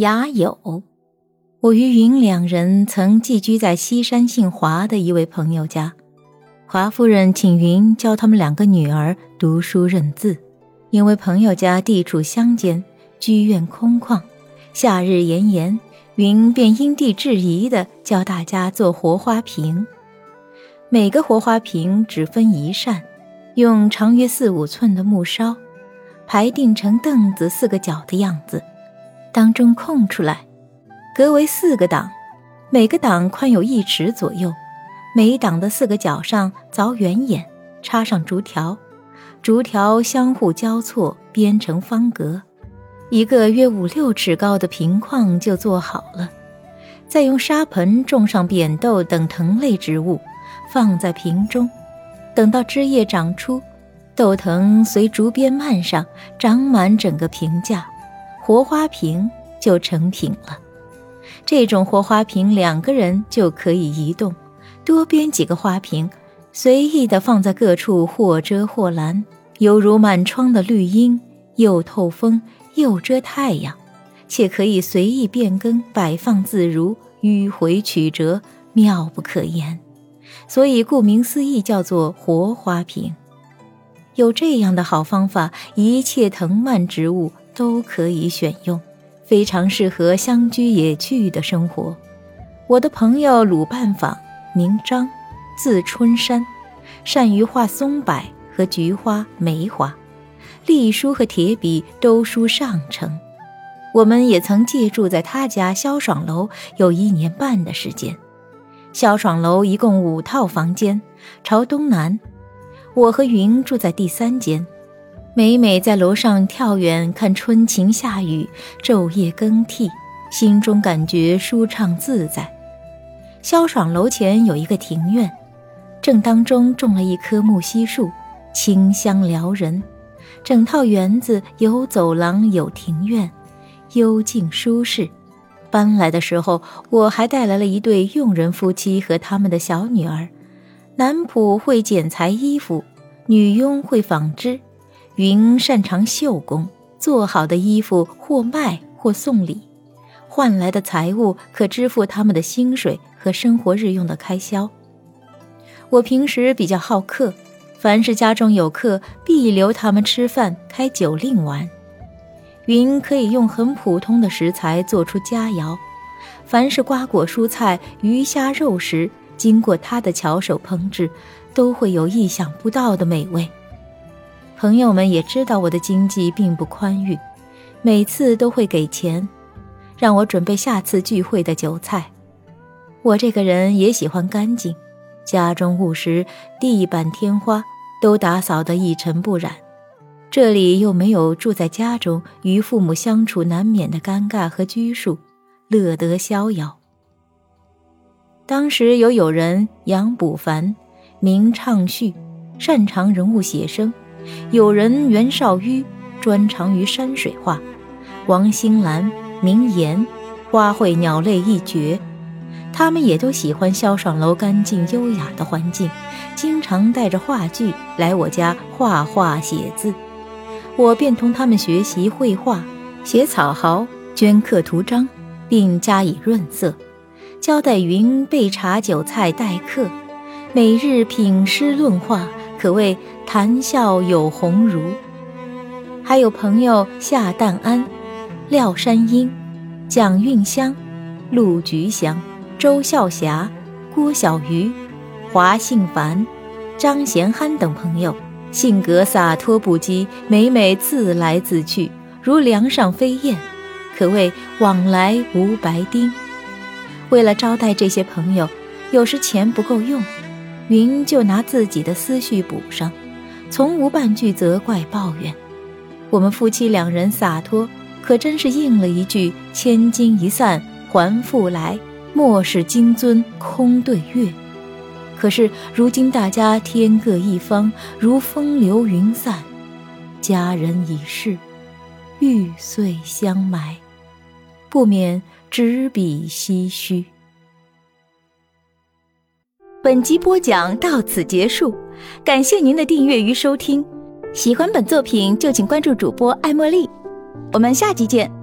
雅友。我与云两人曾寄居在西山姓华的一位朋友家，华夫人请云教他们两个女儿读书认字，因为朋友家地处乡间，居院空旷，夏日炎炎，云便因地制宜地教大家做活花瓶。每个活花瓶只分一扇，用长约四五寸的木梢，排定成凳子四个角的样子，当中空出来。隔为四个档，每个档宽有一尺左右，每档的四个角上凿圆眼，插上竹条，竹条相互交错编成方格，一个约五六尺高的瓶框就做好了。再用沙盆种上扁豆等藤类植物，放在瓶中，等到枝叶长出，豆藤随竹编蔓上长满整个瓶架，活花瓶就成品了。这种活花瓶，两个人就可以移动，多编几个花瓶，随意的放在各处，或遮或拦，犹如满窗的绿荫，又透风又遮太阳，且可以随意变更，摆放自如，迂回曲折，妙不可言。所以顾名思义，叫做活花瓶。有这样的好方法，一切藤蔓植物都可以选用。非常适合乡居野趣的生活。我的朋友鲁半坊，名张，字春山，善于画松柏和菊花、梅花，隶书和铁笔都书上乘。我们也曾借住在他家萧爽楼有一年半的时间。萧爽楼一共五套房间，朝东南。我和云住在第三间。每每在楼上跳远看春晴夏雨、昼夜更替，心中感觉舒畅自在。萧爽楼前有一个庭院，正当中种了一棵木樨树，清香撩人。整套园子有走廊有庭院，幽静舒适。搬来的时候，我还带来了一对佣人夫妻和他们的小女儿。男仆会剪裁衣服，女佣会纺织。云擅长绣工，做好的衣服或卖或送礼，换来的财物可支付他们的薪水和生活日用的开销。我平时比较好客，凡是家中有客，必留他们吃饭、开酒令玩。云可以用很普通的食材做出佳肴，凡是瓜果蔬菜、鱼虾肉食，经过他的巧手烹制，都会有意想不到的美味。朋友们也知道我的经济并不宽裕，每次都会给钱，让我准备下次聚会的酒菜。我这个人也喜欢干净，家中务实，地板天花都打扫得一尘不染。这里又没有住在家中与父母相处难免的尴尬和拘束，乐得逍遥。当时有友人杨补凡，名畅绪，擅长人物写生。有人袁绍纡专长于山水画，王兴兰名言，花卉鸟类一绝。他们也都喜欢萧爽楼干净优雅的环境，经常带着画具来我家画画写字。我便同他们学习绘画、写草毫、镌刻图章，并加以润色，交代云备茶酒菜待客，每日品诗论画。可谓谈笑有鸿儒，还有朋友夏旦安、廖山鹰、蒋运香、陆菊香、周孝霞、郭小鱼、华信凡、张贤憨等朋友，性格洒脱不羁，每每自来自去，如梁上飞燕，可谓往来无白丁。为了招待这些朋友，有时钱不够用。云就拿自己的思绪补上，从无半句责怪抱怨。我们夫妻两人洒脱，可真是应了一句“千金一散还复来，莫使金樽空对月”。可是如今大家天各一方，如风流云散，佳人已逝，玉碎香埋，不免执笔唏嘘。本集播讲到此结束，感谢您的订阅与收听。喜欢本作品就请关注主播艾茉莉，我们下集见。